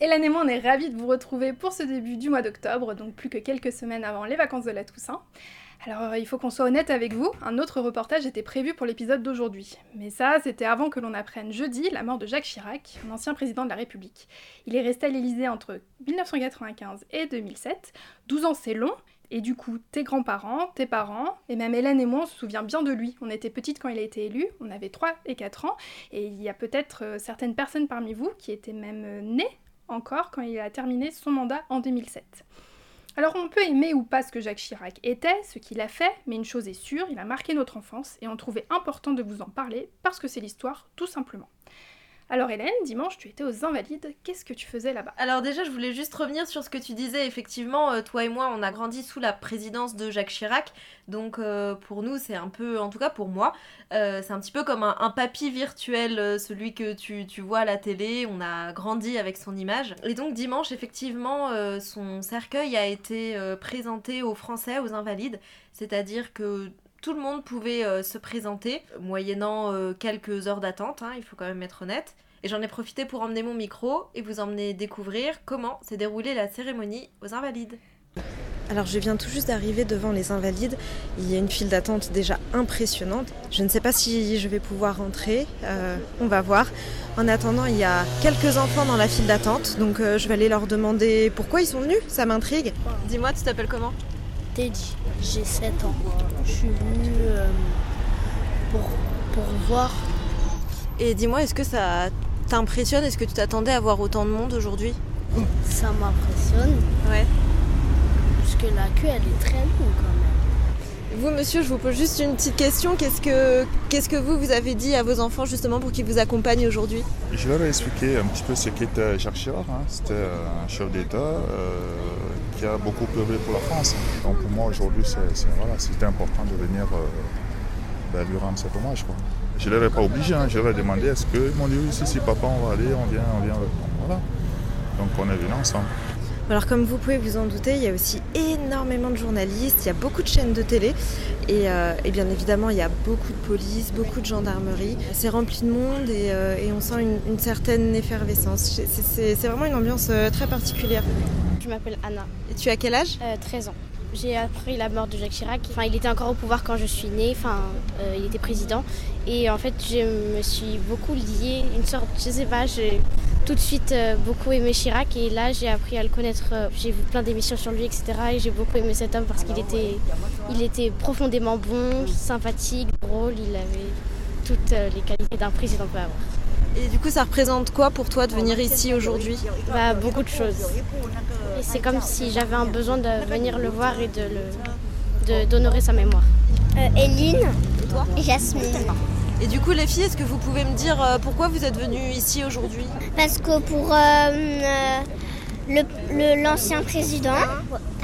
Hélène et moi, on est ravis de vous retrouver pour ce début du mois d'octobre, donc plus que quelques semaines avant les vacances de la Toussaint. Alors, euh, il faut qu'on soit honnête avec vous, un autre reportage était prévu pour l'épisode d'aujourd'hui. Mais ça, c'était avant que l'on apprenne jeudi la mort de Jacques Chirac, ancien président de la République. Il est resté à l'Élysée entre 1995 et 2007. 12 ans, c'est long, et du coup, tes grands-parents, tes parents, et même Hélène et moi, on se souvient bien de lui. On était petites quand il a été élu, on avait 3 et 4 ans, et il y a peut-être euh, certaines personnes parmi vous qui étaient même euh, nées encore quand il a terminé son mandat en 2007. Alors on peut aimer ou pas ce que Jacques Chirac était, ce qu'il a fait, mais une chose est sûre, il a marqué notre enfance et on trouvait important de vous en parler parce que c'est l'histoire tout simplement. Alors Hélène, dimanche, tu étais aux Invalides. Qu'est-ce que tu faisais là-bas? Alors déjà, je voulais juste revenir sur ce que tu disais. Effectivement, euh, toi et moi, on a grandi sous la présidence de Jacques Chirac. Donc euh, pour nous, c'est un peu, en tout cas pour moi, euh, c'est un petit peu comme un, papy virtuel, celui que tu, tu, vois à la télé. On a grandi avec son image. Et donc dimanche, effectivement, son cercueil a été présenté aux Français, aux Invalides. C'est-à-dire que tout le monde pouvait euh, se présenter, moyennant euh, quelques heures d'attente, hein, il faut quand même être honnête. Et j'en ai profité pour emmener mon micro et vous emmener découvrir comment s'est déroulée la cérémonie aux Invalides. Alors je viens tout juste d'arriver devant les Invalides. Il y a une file d'attente déjà impressionnante. Je ne sais pas si je vais pouvoir rentrer. Euh, on va voir. En attendant, il y a quelques enfants dans la file d'attente. Donc je vais aller leur demander pourquoi ils sont venus. Ça m'intrigue. Dis-moi, tu t'appelles comment? Teddy. J'ai 7 ans. Je suis venue euh, pour, pour voir. Et dis-moi, est-ce que ça t'impressionne? Est-ce que tu t'attendais à voir autant de monde aujourd'hui? Ça m'impressionne. Ouais. Parce que la queue, elle est très longue quand même. Vous, monsieur, je vous pose juste une petite question. Qu'est-ce que, qu'est-ce que vous, vous avez dit à vos enfants justement pour qu'ils vous accompagnent aujourd'hui? Je leur ai expliqué un petit peu ce qu'était Jacques Chirac. Hein. C'était un chef d'État. Euh, a beaucoup pleuré pour la France. Donc pour moi aujourd'hui, voilà, c'était important de venir euh, ben, lui rendre cet hommage. Je ne l'avais pas obligé, hein. je leur demandé est-ce que mon Dieu, si, si papa on va aller, on vient, on vient. Voilà. Donc on est venus ensemble. Alors comme vous pouvez vous en douter, il y a aussi énormément de journalistes, il y a beaucoup de chaînes de télé et, euh, bien évidemment il y a beaucoup de police, beaucoup de gendarmerie. C'est rempli de monde et, euh, on sent une, certaine effervescence. C'est, vraiment une ambiance très particulière. Je m'appelle Anna. Et tu as quel âge? 13 euh, ans. J'ai appris la mort de Jacques Chirac. Enfin, il était encore au pouvoir quand je suis née. Enfin, euh, il était président. Et en fait, je me suis beaucoup liée, une sorte, je sais pas, j'ai tout de suite euh, beaucoup aimé Chirac. Et là, j'ai appris à le connaître. j'ai vu plein d'émissions sur lui, etc. Et j'ai beaucoup aimé cet homme parce qu'il était, il était profondément bon, sympathique, drôle. Il avait toutes les qualités d'un président peut avoir. Et du coup, ça représente quoi pour toi de venir ici aujourd'hui? Bah, Beaucoup de choses. Et c'est comme si j'avais un besoin de venir le voir et de d'honorer sa mémoire. Euh, Eline et toi? Jasmine. Et du coup, les filles, est-ce que vous pouvez me dire euh, pourquoi vous êtes venues ici aujourd'hui? Parce que pour euh, l'ancien président,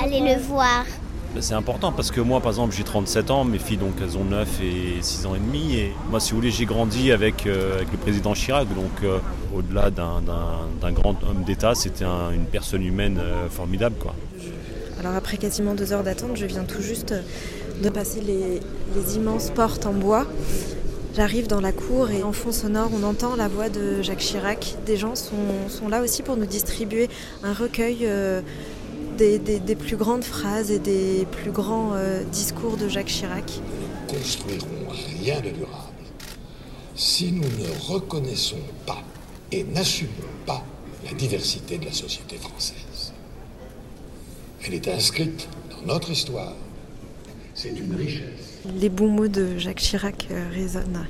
aller le voir. Ben, c'est important parce que moi, par exemple, j'ai 37 ans, mes filles, donc, elles ont 9 et 6 ans et demi. Et moi, si vous voulez, j'ai grandi avec, euh, le président Chirac. Donc, euh, au-delà d'un grand homme d'État, c'était une personne humaine euh, formidable. Alors, après quasiment deux heures d'attente, je viens tout juste de passer les, immenses portes en bois. J'arrive dans la cour et en fond sonore, on entend la voix de Jacques Chirac. Des gens sont là aussi pour nous distribuer un recueil des, plus grandes phrases et des plus grands euh, discours de Jacques Chirac. Nous construirons rien de durable si nous ne reconnaissons pas et n'assumons pas la diversité de la société française. Elle est inscrite dans notre histoire. C'est une richesse. Les bons mots de Jacques Chirac euh, résonnent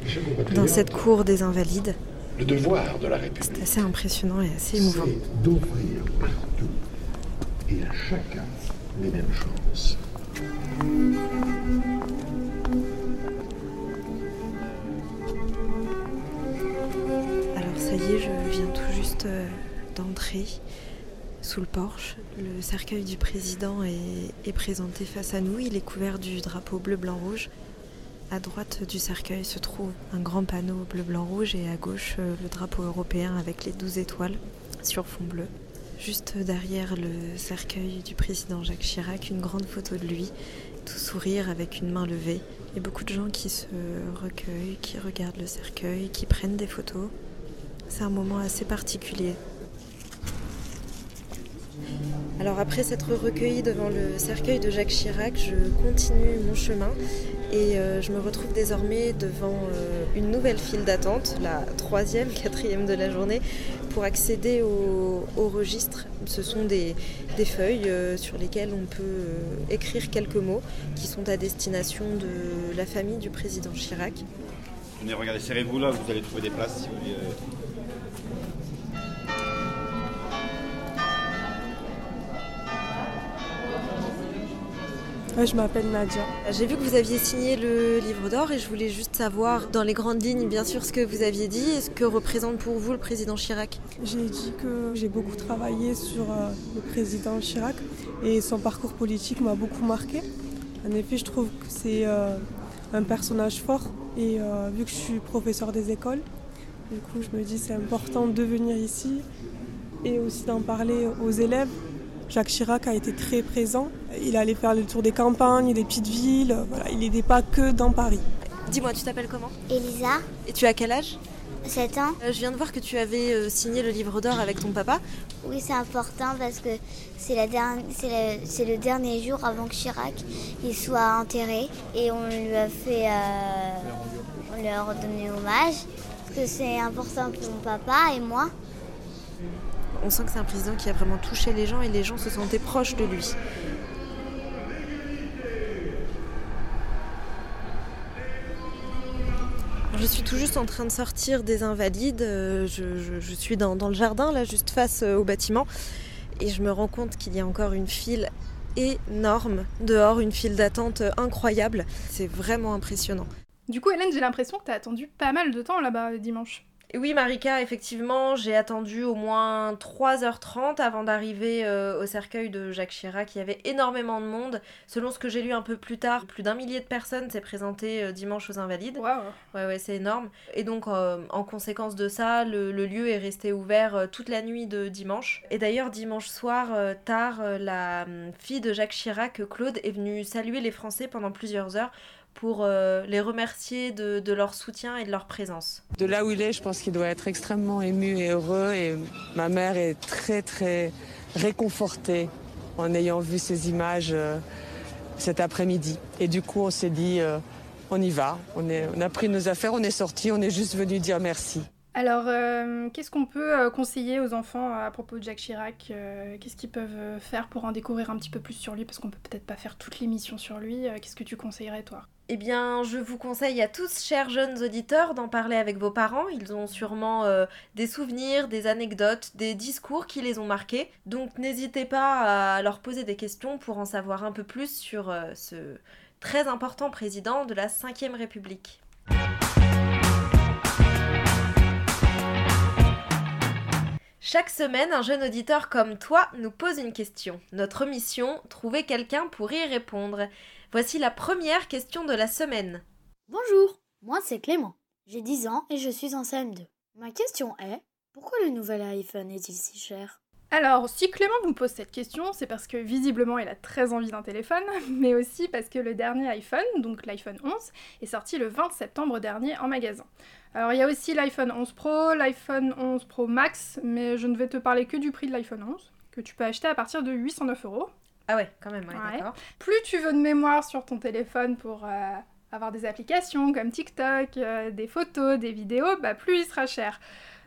dans cette cour des Invalides. Le devoir de la République. C'est assez impressionnant et assez émouvant. d'ouvrir partout et à chacun les mêmes chances. Alors ça y est, je viens tout juste euh, d'entrer sous le porche. Le cercueil du président est, présenté face à nous. Il est couvert du drapeau bleu-blanc-rouge. À droite du cercueil se trouve un grand panneau bleu-blanc-rouge et à gauche euh, le drapeau européen avec les douze étoiles sur fond bleu. Juste derrière le cercueil du président Jacques Chirac, une grande photo de lui, tout sourire avec une main levée. Et beaucoup de gens qui se recueillent, qui regardent le cercueil, qui prennent des photos. C'est un moment assez particulier. Alors après s'être recueilli devant le cercueil de Jacques Chirac, je continue mon chemin et euh, je me retrouve désormais devant euh, une nouvelle file d'attente, la troisième, quatrième de la journée, pour accéder au, registre. Ce sont des, feuilles euh, sur lesquelles on peut écrire quelques mots qui sont à destination de la famille du président Chirac. Venez regarder, serrez-vous là, vous allez trouver des places si vous voulez. Je m'appelle Nadia. J'ai vu que vous aviez signé le livre d'or et je voulais juste savoir, dans les grandes lignes, bien sûr, ce que vous aviez dit et ce que représente pour vous le président Chirac. J'ai dit que j'ai beaucoup travaillé sur euh, le président Chirac et son parcours politique m'a beaucoup marqué. En effet, je trouve que c'est euh, un personnage fort et euh, vu que je suis professeur des écoles, du coup, je me dis c'est important de venir ici et aussi d'en parler aux élèves Jacques Chirac a été très présent. Il allait faire le tour des campagnes, des petites villes. Voilà, il n'était pas que dans Paris. Dis-moi, tu t'appelles comment? Elisa. Et tu as quel âge? 7 ans. Euh, je viens de voir que tu avais euh, signé le livre d'or avec ton papa. Oui, c'est important parce que c'est, le, dernier jour avant que Chirac il soit enterré et on lui a fait, euh, on lui a redonné hommage parce que c'est important pour mon papa et moi on sent que c'est un président qui a vraiment touché les gens et les gens se sentaient proches de lui. Je suis tout juste en train de sortir des Invalides. Euh, je, suis dans, le jardin, là, juste face euh, au bâtiment. Et je me rends compte qu'il y a encore une file énorme dehors, une file d'attente incroyable. C'est vraiment impressionnant. Du coup, Hélène, j'ai l'impression que tu as attendu pas mal de temps là-bas dimanche oui, Marika, effectivement, j'ai attendu au moins 3h30 avant d'arriver euh, au cercueil de Jacques Chirac. Il y avait énormément de monde. Selon ce que j'ai lu un peu plus tard, plus d'un millier de personnes s'est présenté euh, dimanche aux Invalides. Waouh Ouais, ouais, c'est énorme. Et donc, euh, en conséquence de ça, le, le lieu est resté ouvert toute la nuit de dimanche. Et d'ailleurs, dimanche soir, tard, la hum, fille de Jacques Chirac, Claude, est venue saluer les Français pendant plusieurs heures pour euh, les remercier de, leur soutien et de leur présence. De là où il est, je pense qu'il doit être extrêmement ému et heureux. Et ma mère est très très réconfortée en ayant vu ces images euh, cet après-midi. Et du coup, on s'est dit, euh, on y va. On, est, on a pris nos affaires, on est sorti, on est juste venu dire merci. Alors, qu'est-ce qu'on peut conseiller aux enfants à propos de Jacques Chirac Qu'est-ce qu'ils peuvent faire pour en découvrir un petit peu plus sur lui? Parce qu'on peut peut-être pas faire toute l'émission sur lui. Qu'est-ce que tu conseillerais, toi? Eh bien, je vous conseille à tous, chers jeunes auditeurs, d'en parler avec vos parents. Ils ont sûrement euh, des souvenirs, des anecdotes, des discours qui les ont marqués. Donc n'hésitez pas à leur poser des questions pour en savoir un peu plus sur euh, ce très important président de la Ve République. Chaque semaine, un jeune auditeur comme toi nous pose une question. Notre mission, trouver quelqu'un pour y répondre. Voici la première question de la semaine. Bonjour, moi c'est Clément. J'ai 10 ans et je suis en CM2. Ma question est, pourquoi le nouvel iPhone est-il si cher? Alors, si Clément vous pose cette question, c'est parce que visiblement il a très envie d'un téléphone, mais aussi parce que le dernier iPhone, donc l'iPhone 11, est sorti le 20 septembre dernier en magasin. Alors il y a aussi l'iPhone 11 Pro, l'iPhone 11 Pro Max, mais je ne vais te parler que du prix de l'iPhone 11, que tu peux acheter à partir de 809 euros. Ah ouais, quand même, ouais, d'accord. Plus tu veux de mémoire sur ton téléphone pour euh, avoir des applications comme TikTok, euh, des photos, des vidéos, bah plus il sera cher.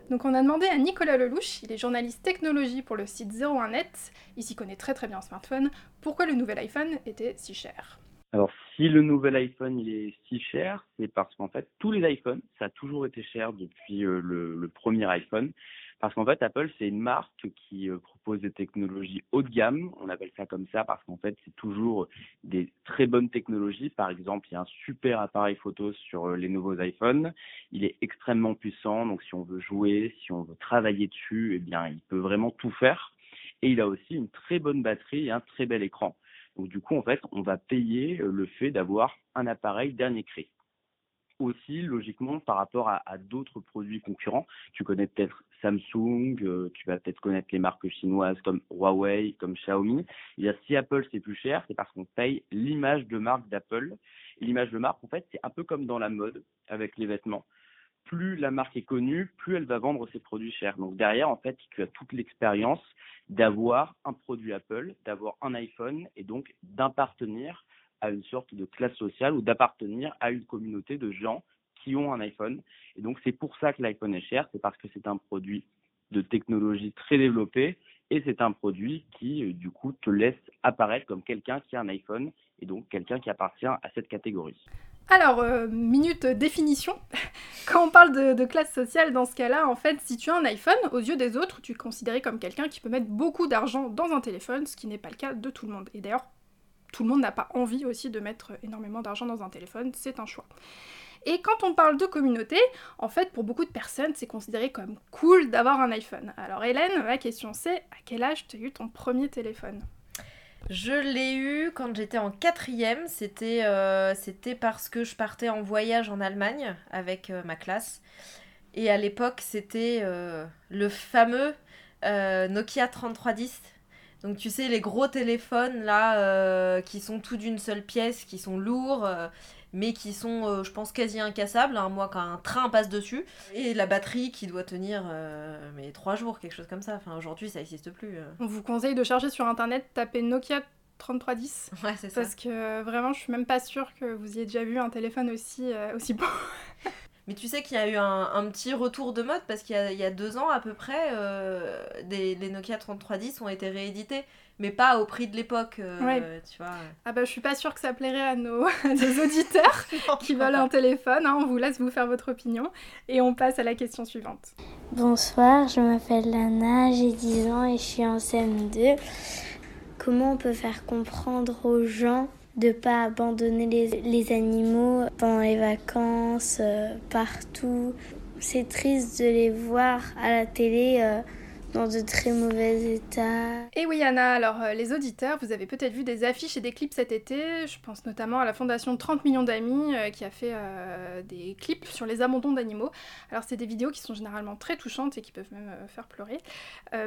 Donc on a demandé à Nicolas Lelouch, il est journaliste technologie pour le site 01net, il s'y connaît très très bien en smartphone, pourquoi le nouvel iPhone était si cher? Alors si le nouvel iPhone il est si cher, c'est parce qu'en fait tous les iPhones, ça a toujours été cher depuis euh, le, premier iPhone Parce qu'en fait, Apple, c'est une marque qui euh, propose des technologies haut de gamme. On appelle ça comme ça parce qu'en fait, c'est toujours des très bonnes technologies. Par exemple, il y a un super appareil photo sur euh, les nouveaux iPhones. Il est extrêmement puissant. Donc, si on veut jouer, si on veut travailler dessus, eh bien, il peut vraiment tout faire. Et il a aussi une très bonne batterie et un très bel écran. Donc, du coup, en fait, on va payer euh, le fait d'avoir un appareil dernier cri aussi logiquement par rapport à, d'autres produits concurrents. Tu connais peut-être Samsung, euh, tu vas peut-être connaître les marques chinoises comme Huawei, comme Xiaomi. Y a si Apple c'est plus cher, c'est parce qu'on paye l'image de marque d'Apple. L'image de marque, en fait, c'est un peu comme dans la mode avec les vêtements. Plus la marque est connue, plus elle va vendre ses produits chers. Donc derrière, en fait, tu as toute l'expérience d'avoir un produit Apple, d'avoir un iPhone et donc d'appartenir à une sorte de classe sociale ou d'appartenir à une communauté de gens qui ont un iPhone. Et donc c'est pour ça que l'iPhone est cher, c'est parce que c'est un produit de technologie très développé et c'est un produit qui euh, du coup te laisse apparaître comme quelqu'un qui a un iPhone et donc quelqu'un qui appartient à cette catégorie. Alors, euh, minute définition. Quand on parle de, de, classe sociale, dans ce cas-là, en fait, si tu as un iPhone, aux yeux des autres, tu es considéré comme quelqu'un qui peut mettre beaucoup d'argent dans un téléphone, ce qui n'est pas le cas de tout le monde. Et d'ailleurs, tout le monde n'a pas envie aussi de mettre énormément d'argent dans un téléphone, c'est un choix. Et quand on parle de communauté, en fait, pour beaucoup de personnes, c'est considéré comme cool d'avoir un iPhone. Alors Hélène, ma question c'est, à quel âge tu as eu ton premier téléphone? Je l'ai eu quand j'étais en quatrième. C'était euh, parce que je partais en voyage en Allemagne avec euh, ma classe. Et à l'époque, c'était euh, le fameux Nokia 3310 donc tu sais, les gros téléphones là, euh, qui sont tout d'une seule pièce, qui sont lourds, euh, mais qui sont, euh, je pense, quasi incassables, hein, moi quand un train passe dessus. Et la batterie qui doit tenir mais trois jours, quelque chose comme ça. Enfin aujourd'hui, ça n'existe plus. On vous conseille de chercher sur internet, taper Nokia 3310. Ouais, c'est ça. Parce que vraiment, je suis même pas sûre que vous ayez déjà vu un téléphone aussi, aussi beau. Mais tu sais qu'il y a eu un, petit retour de mode parce qu'il y, a deux ans à peu près, euh, des, les Nokia 3310 ont été réédités, mais pas au prix de l'époque, euh, tu vois. Ah bah je suis pas sûre que ça plairait à nos, auditeurs qui veulent un téléphone, hein. on vous laisse vous faire votre opinion et on passe à la question suivante. Bonsoir, je m'appelle Lana, j'ai 10 ans et je suis en CM2. Comment on peut faire comprendre aux gens de pas abandonner les, les, animaux pendant les vacances, euh, partout. C'est triste de les voir à la télé. Euh, dans de très mauvais états. Et oui Anna, alors euh, les auditeurs, vous avez peut-être vu des affiches et des clips cet été, je pense notamment à la fondation 30 millions d'amis euh, qui a fait euh, des clips sur les abandons d'animaux. Alors c'est des vidéos qui sont généralement très touchantes et qui peuvent même faire pleurer,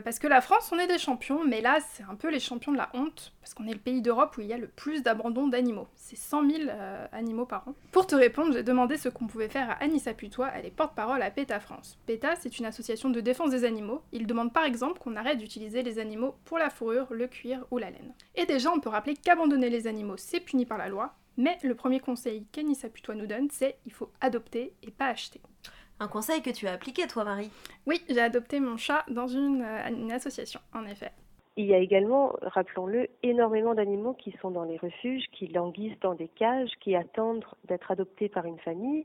parce que la France on est des champions, mais là c'est un peu les champions de la honte, parce qu'on est le pays d'Europe où il y a le plus d'abandons d'animaux. C'est 100 000 animaux par an. Pour te répondre, j'ai demandé ce qu'on pouvait faire à Anissa Putois, elle est porte-parole à PETA France. PETA c'est une association de défense des animaux, il demande par exemple qu'on arrête d'utiliser les animaux pour la fourrure, le cuir ou la laine. Et déjà, on peut rappeler qu'abandonner les animaux, c'est puni par la loi, mais le premier conseil qu'Anissa Putois nous donne, c'est il faut adopter et pas acheter. Un conseil que tu as appliqué, toi, Marie? Oui, j'ai adopté mon chat dans une, euh, une association, en effet. Il y a également, rappelons-le, énormément d'animaux qui sont dans les refuges, qui languissent dans des cages, qui attendent d'être adoptés par une famille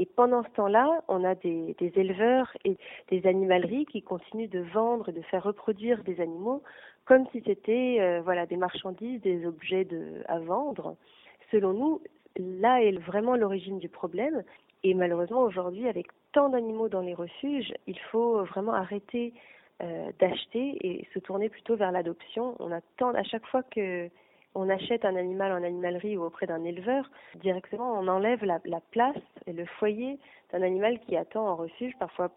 et pendant ce temps-là, on a des, éleveurs et des animaleries qui continuent de vendre et de faire reproduire des animaux comme si c'était euh, voilà des marchandises, des objets de, à vendre. Selon nous, là est vraiment l'origine du problème. Et malheureusement, aujourd'hui, avec tant d'animaux dans les refuges, il faut vraiment arrêter euh, d'acheter et se tourner plutôt vers l'adoption. On attend à chaque fois que on achète un animal en animalerie ou auprès d'un éleveur, directement on enlève la, place et le foyer d'un animal qui attend en refuge, parfois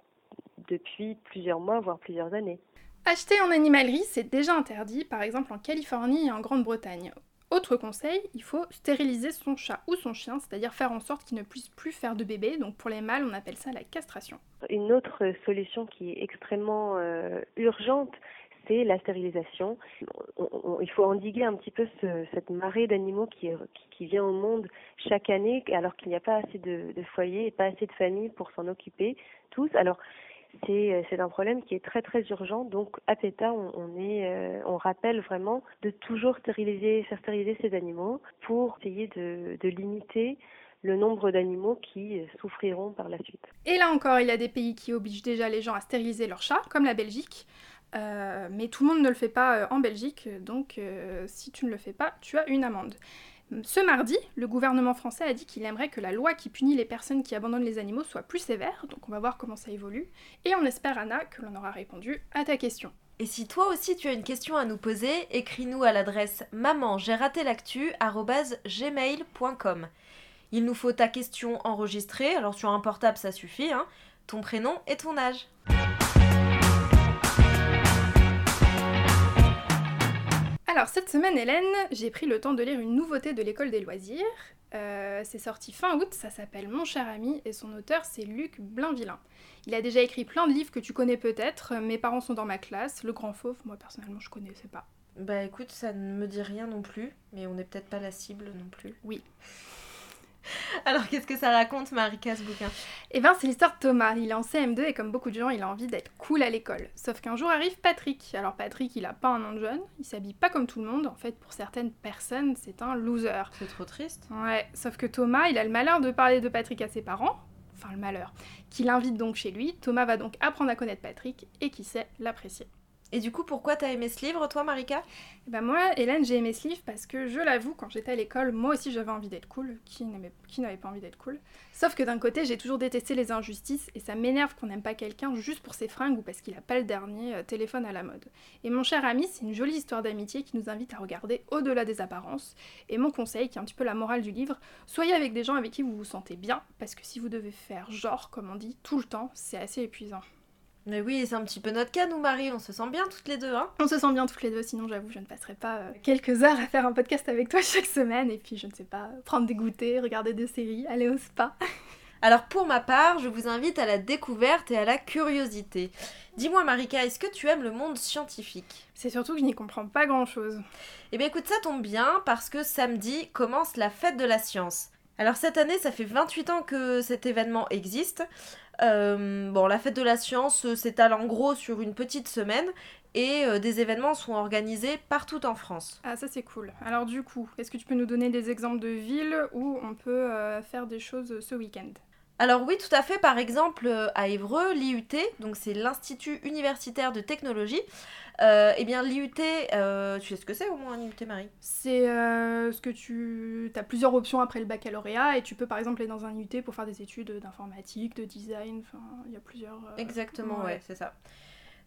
depuis plusieurs mois, voire plusieurs années. Acheter en animalerie, c'est déjà interdit, par exemple en Californie et en Grande-Bretagne. Autre conseil, il faut stériliser son chat ou son chien, c'est-à-dire faire en sorte qu'il ne puisse plus faire de bébé. Donc pour les mâles, on appelle ça la castration. Une autre solution qui est extrêmement euh, urgente, c'est la stérilisation. il faut endiguer un petit peu cette marée d'animaux qui, qui, vient au monde chaque année alors qu'il n'y a pas assez de, foyers et pas assez de familles pour s'en occuper tous. Alors c'est un problème qui est très très urgent. Donc à PETA, on, est, euh, on rappelle vraiment de toujours stériliser, faire stériliser ces animaux pour essayer de, limiter le nombre d'animaux qui souffriront par la suite. Et là encore, il y a des pays qui obligent déjà les gens à stériliser leurs chats, comme la Belgique. Euh, mais tout le monde ne le fait pas euh, en Belgique, donc euh, si tu ne le fais pas, tu as une amende. Ce mardi, le gouvernement français a dit qu'il aimerait que la loi qui punit les personnes qui abandonnent les animaux soit plus sévère, donc on va voir comment ça évolue. Et on espère, Anna, que l'on aura répondu à ta question. Et si toi aussi tu as une question à nous poser, écris-nous à l'adresse maman. Il nous faut ta question enregistrée, alors sur un portable ça suffit, hein, ton prénom et ton âge. Alors cette semaine, Hélène, j'ai pris le temps de lire une nouveauté de l'école des loisirs. Euh, c'est sorti fin août, ça s'appelle Mon cher ami et son auteur c'est Luc Blainvillain. Il a déjà écrit plein de livres que tu connais peut-être. Mes parents sont dans ma classe, Le Grand Fauve, moi personnellement je connaissais pas. Bah écoute, ça ne me dit rien non plus, mais on n'est peut-être pas la cible non plus. Oui. Alors qu'est-ce que ça raconte Marika ce bouquin? Eh ben c'est l'histoire de Thomas, il est en CM2 et comme beaucoup de gens il a envie d'être cool à l'école. Sauf qu'un jour arrive Patrick. Alors Patrick il a pas un nom de jeune, il s'habille pas comme tout le monde, en fait pour certaines personnes c'est un loser. C'est trop triste. Ouais, sauf que Thomas il a le malheur de parler de Patrick à ses parents, enfin le malheur, qui l'invite donc chez lui. Thomas va donc apprendre à connaître Patrick et qui sait l'apprécier. Et du coup, pourquoi t'as aimé ce livre, toi, Marika? Bah moi, Hélène, j'ai aimé ce livre parce que je l'avoue, quand j'étais à l'école, moi aussi j'avais envie d'être cool. Qui n'avait pas envie d'être cool? Sauf que d'un côté, j'ai toujours détesté les injustices et ça m'énerve qu'on n'aime pas quelqu'un juste pour ses fringues ou parce qu'il a pas le dernier euh, téléphone à la mode. Et mon cher ami, c'est une jolie histoire d'amitié qui nous invite à regarder au-delà des apparences. Et mon conseil, qui est un petit peu la morale du livre, soyez avec des gens avec qui vous vous sentez bien parce que si vous devez faire genre, comme on dit, tout le temps, c'est assez épuisant. Mais oui, c'est un petit peu notre cas, nous, Marie. On se sent bien toutes les deux, hein On se sent bien toutes les deux, sinon j'avoue, je ne passerai pas euh, quelques heures à faire un podcast avec toi chaque semaine et puis, je ne sais pas, prendre des goûters, regarder des séries, aller au spa. Alors, pour ma part, je vous invite à la découverte et à la curiosité. Dis-moi, Marika, est-ce que tu aimes le monde scientifique? C'est surtout que je n'y comprends pas grand-chose. Eh bien, écoute, ça tombe bien parce que samedi commence la fête de la science. Alors cette année, ça fait 28 ans que cet événement existe. Euh, bon, la fête de la science euh, s'étale en gros sur une petite semaine et euh, des événements sont organisés partout en France. Ah ça c'est cool. Alors du coup, est-ce que tu peux nous donner des exemples de villes où on peut faire des choses ce week-end? Alors oui, tout à fait. Par exemple, à Évreux, l'IUT, donc c'est l'Institut universitaire de technologie. eh bien, l'IUT, tu sais ce que c'est au moins un IUT, Marie? C'est ce que tu as plusieurs options après le baccalauréat et tu peux par exemple aller dans un IUT pour faire des études d'informatique, de design. Enfin, il y a plusieurs. Exactement, ouais, c'est ça.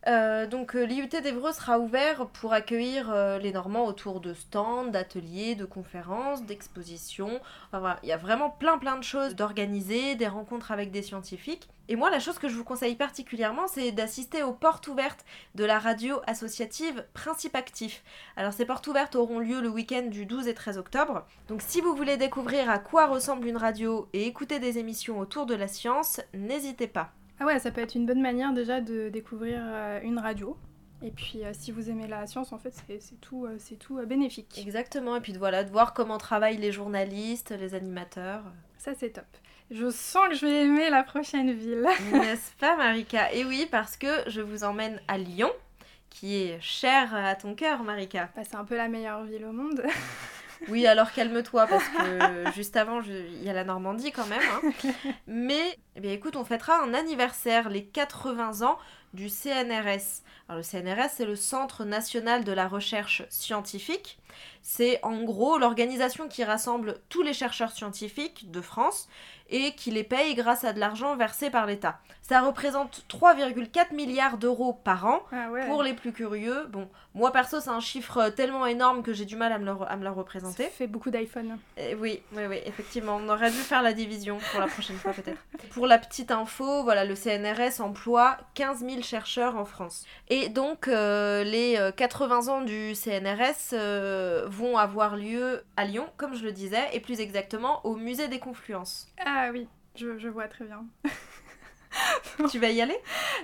Euh, donc euh, l'IUT d'Evreux sera ouvert pour accueillir euh, les Normands autour de stands, d'ateliers, de conférences, d'expositions. Enfin, il y a vraiment plein plein de choses d'organiser, des rencontres avec des scientifiques. Et moi, la chose que je vous conseille particulièrement, c'est d'assister aux portes ouvertes de la radio associative Principe Actif. Alors ces portes ouvertes auront lieu le week-end du 12 et 13 octobre. Donc si vous voulez découvrir à quoi ressemble une radio et écouter des émissions autour de la science, n'hésitez pas. Ah ouais, ça peut être une bonne manière déjà de découvrir euh, une radio. Et puis euh, si vous aimez la science, en fait, c'est tout, c'est tout euh, bénéfique. Exactement, et puis de, voilà, de voir comment travaillent les journalistes, les animateurs. Ça c'est top. Je sens que je vais aimer la prochaine ville. N'est-ce pas Marika? Et oui, parce que je vous emmène à Lyon, qui est cher à ton cœur Marika. Bah, c'est un peu la meilleure ville au monde. Oui, alors calme-toi, parce que juste avant, il y a la Normandie quand même. Hein. Mais, eh bien, écoute, on fêtera un anniversaire, les 80 ans du CNRS. Alors, le CNRS, c'est le Centre national de la recherche scientifique. C'est en gros l'organisation qui rassemble tous les chercheurs scientifiques de France et qui les paye grâce à de l'argent versé par l'État. Ça représente 3,4 milliards d'euros par an. Ah Pour les plus curieux, bon, moi perso, c'est un chiffre tellement énorme que j'ai du mal à me le, à me le représenter. Ça fait beaucoup d'iPhone. Oui, oui, oui, effectivement. On aurait dû faire la division pour la prochaine fois peut-être. Pour la petite info, voilà, le CNRS emploie 15 000 chercheurs en France. Et donc, euh, les 80 euh, ans du CNRS euh, vont avoir lieu à Lyon, comme je le disais, et plus exactement au musée des Confluences. Ah oui, je vois très bien. tu vas y aller?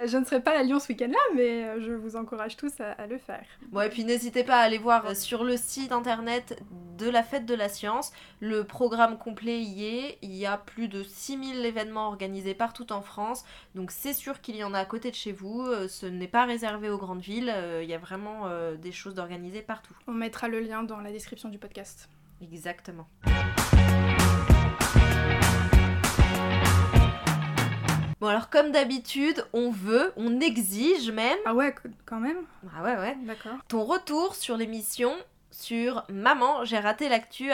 Je ne serai pas à Lyon ce week-end-là, mais euh, je vous encourage tous à, le faire. Bon, et puis n'hésitez pas à aller voir euh, sur le site internet de la Fête de la Science. Le programme complet y est. Il y a plus de 6000 événements organisés partout en France. Donc c'est sûr qu'il y en a à côté de chez vous. Euh, ce n'est pas réservé aux grandes villes. Il y a vraiment des choses d'organiser partout. On mettra le lien dans la description du podcast. Exactement. Bon alors comme d'habitude, on veut, on exige même. Ah ouais, quand même Ah ouais ouais. D'accord. Ton retour sur l'émission sur maman j'ai raté l'actu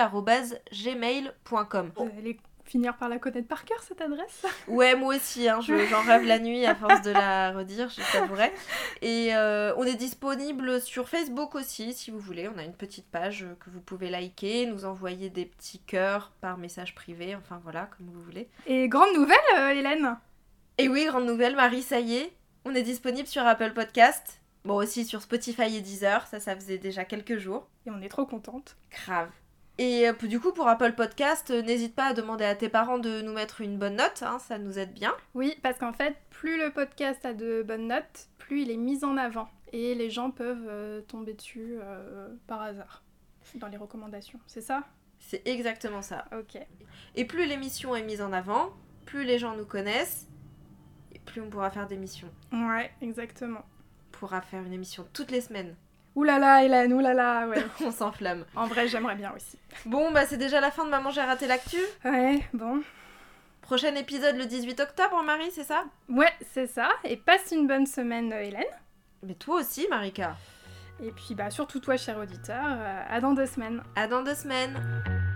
gmail.com. Vous allez finir par la connaître par cœur cette adresse? Ouais, moi aussi, hein, je- j'en rêve la nuit à force de la redire, je t'avouerai. Et euh, on est disponible sur Facebook aussi, si vous voulez. On a une petite page que vous pouvez liker, nous envoyer des petits cœurs par message privé, enfin voilà, comme vous voulez. Et grande nouvelle, euh, Hélène Et oui, grande nouvelle, Marie, ça y est, on est disponible sur Apple Podcast. Bon, aussi sur Spotify et Deezer, ça, ça faisait déjà quelques jours. Et on est trop contente. Grave. Et euh, du coup, pour Apple Podcast, euh, n'hésite pas à demander à tes parents de nous mettre une bonne note, hein, ça nous aide bien. Oui, parce qu'en fait, plus le podcast a de bonnes notes, plus il est mis en avant. Et les gens peuvent euh, tomber dessus euh, par hasard dans les recommandations. C'est ça? C'est exactement ça. Ok. Et plus l'émission est mise en avant, plus les gens nous connaissent, plus on pourra faire des missions. Ouais, exactement. On pourra faire une émission toutes les semaines. Là, Hélène, là, ouais. on s'enflamme. En vrai, j'aimerais bien aussi. Bon, bah c'est déjà la fin de Maman j'ai raté l'actu. Ouais, bon. Prochain épisode le 18 octobre, Marie, c'est ça? Ouais, c'est ça. Et passe une bonne semaine, euh, Hélène. Mais toi aussi, Marika. Et puis, bah, surtout toi, cher auditeur, euh, à dans deux semaines. À dans deux semaines.